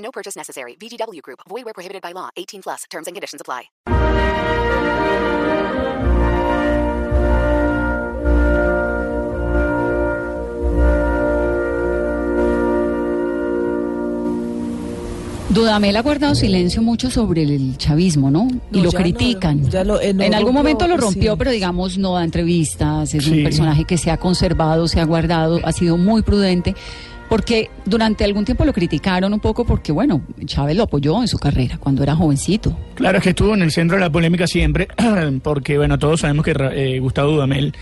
No purchase necessary. VGW Group. Void where prohibited by law. 18 plus. Terms and conditions apply. Dudamel ha guardado silencio mucho sobre el chavismo, ¿no? Y No, lo ya no, critican. ya lo- eh, no en algún rompió, momento lo rompió, sí. pero digamos no da entrevistas, es Sí. un personaje que se ha conservado, se ha guardado, ha sido muy prudente, porque durante algún tiempo lo criticaron un poco porque, bueno, Chávez lo apoyó en su carrera cuando era jovencito. Claro, es que estuvo en el centro de la polémica siempre, porque bueno, todos sabemos que eh, Gustavo Dudamel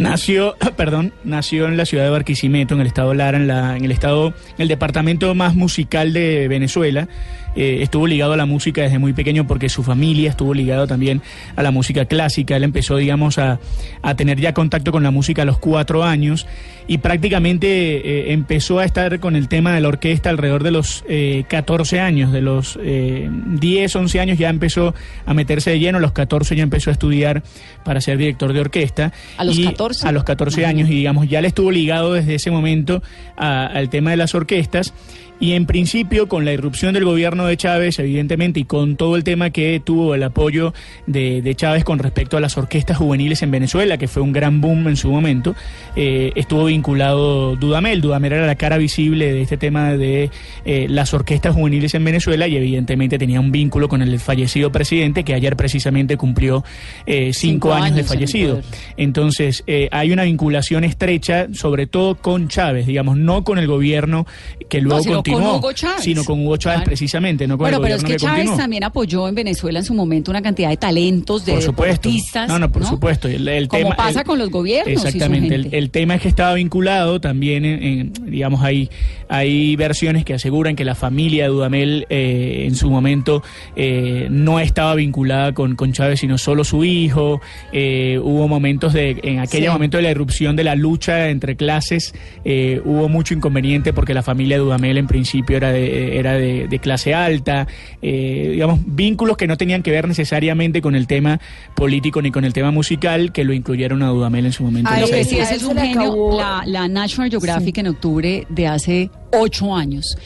nació, perdón, nació en la ciudad de Barquisimeto, en el estado Lara, en, la, en el estado, en el departamento más musical de Venezuela. Eh, estuvo ligado a la música desde muy pequeño porque su familia estuvo ligado también a la música clásica. Él empezó, digamos, a, a tener ya contacto con la música a los cuatro años y prácticamente eh, empezó a estar con el tema de la orquesta alrededor de los eh, 14 años, de los eh, 10, 11 años ya empezó a meterse de lleno, a los 14 ya empezó a estudiar para ser director de orquesta. ¿A los Y 14? A los 14 años y digamos, ya le estuvo ligado desde ese momento al tema de las orquestas. Y en principio, con la irrupción del gobierno de Chávez, evidentemente, y con todo el tema que tuvo el apoyo de, de Chávez con respecto a las orquestas juveniles en Venezuela, que fue un gran boom en su momento, eh, estuvo vinculado Dudamel. Dudamel era la cara visible de este tema de eh, las orquestas juveniles en Venezuela y evidentemente tenía un vínculo con el fallecido presidente, que ayer precisamente cumplió eh, cinco, Cinco años, años de fallecido. Entonces, eh, hay una vinculación estrecha, sobre todo con Chávez, digamos, no con el gobierno que luego con Hugo Chávez. sino con Hugo Chávez Claro. precisamente, no con Bueno, el pero es que Chávez continuó. también apoyó en Venezuela en su momento una cantidad de talentos, de por supuesto. deportistas. No, no, por supuesto. El, el Como tema, pasa el- con los gobiernos Exactamente. El, tema es que estaba vinculado también, en, en, digamos, hay, hay versiones que aseguran que la familia de Dudamel eh, en su momento eh, no estaba vinculada con, con Chávez, sino solo su hijo. Eh, hubo momentos de, en aquel Sí. momento de la irrupción de la lucha entre clases, hubo mucho inconveniente porque la familia de Dudamel en principio era de, era de, de clase alta, eh, digamos, vínculos que no tenían que ver necesariamente con el tema político ni con el tema musical, que lo incluyeron a Dudamel en su momento. A en Lo él- esa que sí época. es, un genio. La, la National Geographic en octubre de hace ocho años,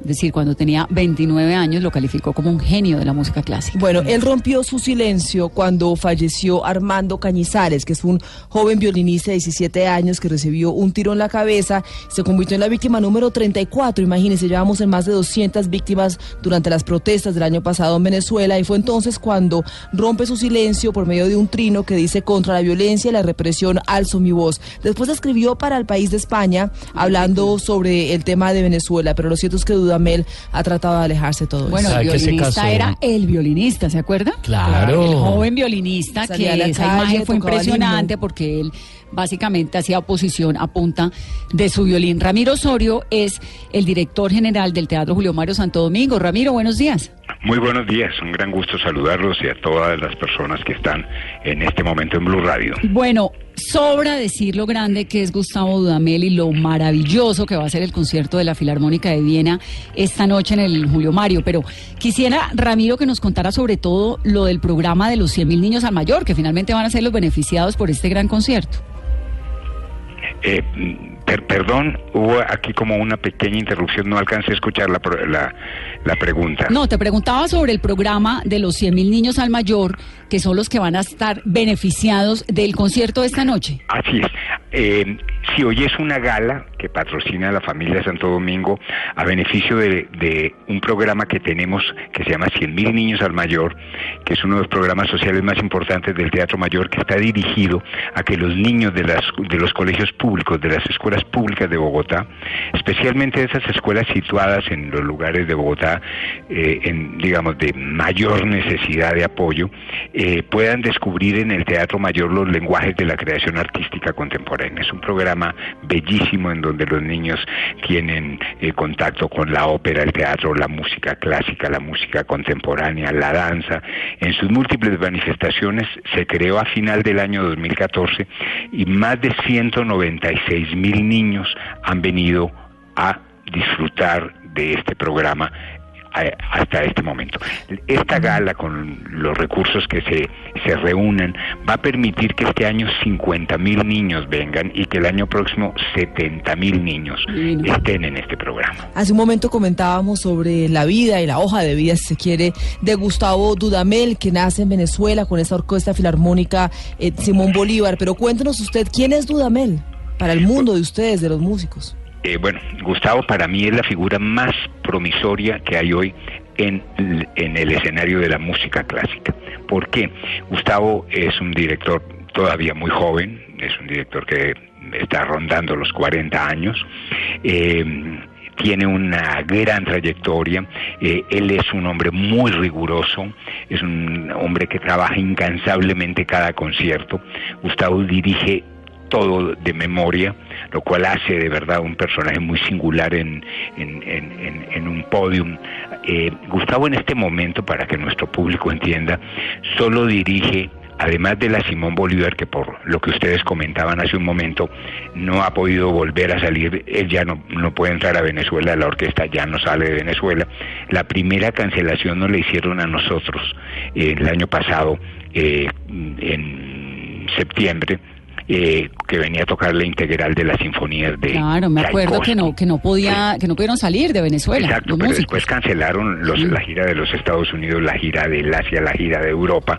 es decir, cuando tenía 29 años, lo calificó como un genio de la música clásica. Bueno, él rompió su silencio cuando falleció Armando Cañizares, que es un joven violinista de 17 años que recibió un tiro en la cabeza, se convirtió en la víctima número 34. Imagínense, llevamos en más de 200 víctimas durante las protestas del año pasado en Venezuela y fue entonces cuando rompe su silencio por medio de un trino que dice contra la violencia y la represión alzo mi voz. Después escribió para el país de España hablando sobre el tema de Venezuela, pero lo cierto es que Dudamel ha tratado de alejarse de todo eso. Bueno, el ¿Sabe que se violinista era el violinista, ¿se acuerda? Claro. El joven violinista, Salía que esa calle, imagen fue impresionante porque él básicamente hacía oposición a punta de su violín. Ramiro Osorio es el director general del Teatro Julio Mario Santo Domingo. Ramiro, buenos días. Muy buenos días, un gran gusto saludarlos y a todas las personas que están en este momento en Blue Radio. Bueno, sobra decir lo grande que es Gustavo Dudamel y lo maravilloso que va a ser el concierto de la Filarmónica de Viena esta noche en el Julio Mario. Pero quisiera, Ramiro, que nos contara sobre todo lo del programa de los 100 mil niños al mayor, que finalmente van a ser los beneficiados por este gran concierto. Eh, per- perdón, hubo aquí como una pequeña interrupción, no alcancé a escuchar la, la, la pregunta. No, te preguntaba sobre el programa de los 100 mil niños al mayor, que son los que van a estar beneficiados del concierto de esta noche. Así es. Eh, si hoy es una gala que patrocina la familia Santo Domingo a beneficio de, un programa que tenemos que se llama 100 mil niños al mayor, que es uno de los programas sociales más importantes del Teatro Mayor, que está dirigido a que los niños de, las, de los colegios públicos, de las escuelas públicas de Bogotá, especialmente esas escuelas situadas en los lugares de Bogotá, eh, en, digamos, de mayor necesidad de apoyo, eh, puedan descubrir en el Teatro Mayor los lenguajes de la creación artística contemporánea. Es un programa programa bellísimo en donde los niños tienen eh, contacto con la ópera, el teatro, la música clásica, la música contemporánea, la danza. En sus múltiples manifestaciones se creó a final del año 2014 y más de 196 mil niños han venido a disfrutar de este programa hasta este momento. Esta gala con los recursos que se, se reúnen va a permitir que este año 50 mil niños vengan y que el año próximo 70 mil niños estén en este programa. Hace un momento comentábamos sobre la vida y la hoja de vida, si se quiere, de Gustavo Dudamel, que nace en Venezuela con esta orquesta filarmónica eh, Simón Bolívar. Pero cuéntenos usted, ¿quién es Dudamel para el mundo de ustedes, de los músicos? Eh, bueno, Gustavo para mí es la figura más promisoria que hay hoy en, en el escenario de la música clásica. ¿Por qué? Gustavo es un director todavía muy joven, es un director que está rondando los 40 años. Eh, tiene una gran trayectoria, eh, él es un hombre muy riguroso, es un hombre que trabaja incansablemente cada concierto. Gustavo dirige todo de memoria, lo cual hace de verdad un personaje muy singular en, en, un podium. Eh, Gustavo en este momento, para que nuestro público entienda, solo dirige además de la Simón Bolívar, que por lo que ustedes comentaban hace un momento, no ha podido volver a salir, él ya no, no puede entrar a Venezuela, la orquesta ya no sale de Venezuela. La primera cancelación nos la hicieron a nosotros eh, el año pasado, eh, en septiembre, eh, que venía a tocar la integral de las sinfonías de Claro, me acuerdo que no que no podía que no pudieron salir de Venezuela. Exacto, pero después cancelaron los, la gira de los Estados Unidos, la gira del Asia, la gira de Europa,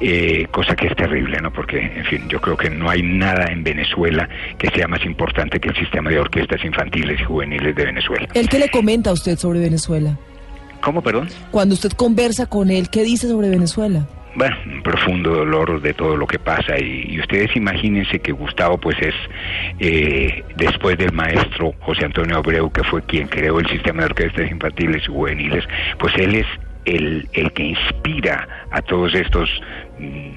eh, cosa que es terrible, ¿no? Porque, en fin, yo creo que no hay nada en Venezuela que sea más importante que el sistema de orquestas infantiles y juveniles de Venezuela. ¿El qué le comenta a usted sobre Venezuela? ¿Cómo, perdón? Cuando usted conversa con él, ¿qué dice sobre Venezuela? Bueno, un profundo dolor de todo lo que pasa y, ustedes imagínense que Gustavo pues es eh, después del maestro José Antonio Abreu que fue quien creó el sistema de orquestas infantiles y juveniles, pues él es el, el que inspira a todos estos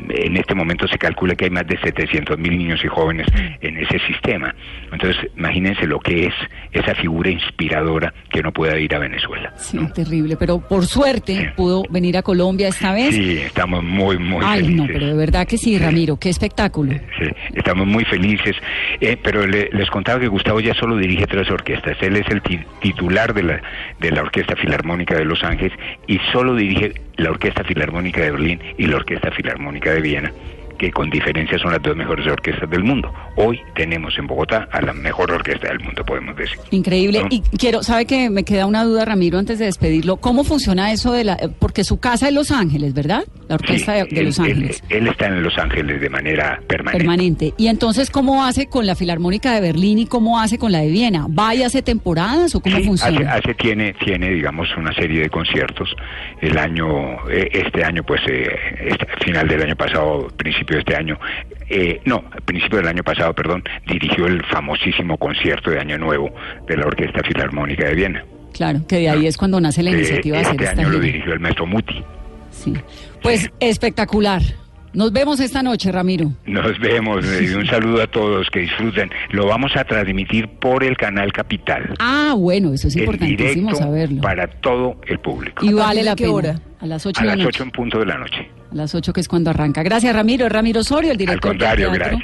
en este momento se calcula que hay más de 700 mil niños y jóvenes en ese sistema. Entonces, imagínense lo que es esa figura inspiradora que no pueda ir a Venezuela. Sí, terrible, pero por suerte pudo venir a Colombia esta vez. Sí, estamos muy, muy Ay, felices. no, pero de verdad que sí, Ramiro, qué espectáculo. Sí, estamos muy felices. Eh, pero les contaba que Gustavo ya solo dirige tres orquestas. Él es el titular de la, de la Orquesta Filarmónica de Los Ángeles y solo dirige la Orquesta Filarmónica de Berlín y la Orquesta Filarmónica de Viena que con diferencia son las dos mejores orquestas del mundo. Hoy tenemos en Bogotá a la mejor orquesta del mundo, podemos decir. Increíble. Y quiero, sabe que me queda una duda, Ramiro, antes de despedirlo. ¿Cómo funciona eso de la, porque su casa es Los Ángeles, ¿verdad? La orquesta de, Los Ángeles. Él, está en Los Ángeles de manera permanente. Permanente. Y entonces, ¿cómo hace con la Filarmónica de Berlín y cómo hace con la de Viena? ¿Va y hace temporadas o cómo funciona? Hace, tiene, tiene, digamos, una serie de conciertos. El año, eh, este año, pues, eh, este, final del año pasado, principio de este año, eh, no, al principio del año pasado, perdón, dirigió el famosísimo concierto de Año Nuevo de la Orquesta Filarmónica de Viena. Claro, que de ahí es cuando nace la iniciativa de hacer este año lo dirigió el maestro Muti. Sí. Pues espectacular. Nos vemos esta noche, Ramiro. Nos vemos. un saludo a todos, que disfruten. Lo vamos a transmitir por el canal Capital. Ah, bueno, eso es importantísimo saberlo. Para todo el público. Y vale la pena. Hora? A las 8 a de la las noche. 8 en punto de la noche. A las 8 que es cuando arranca. Gracias, Ramiro. Ramiro Osorio, el director Al contrario, del gracias.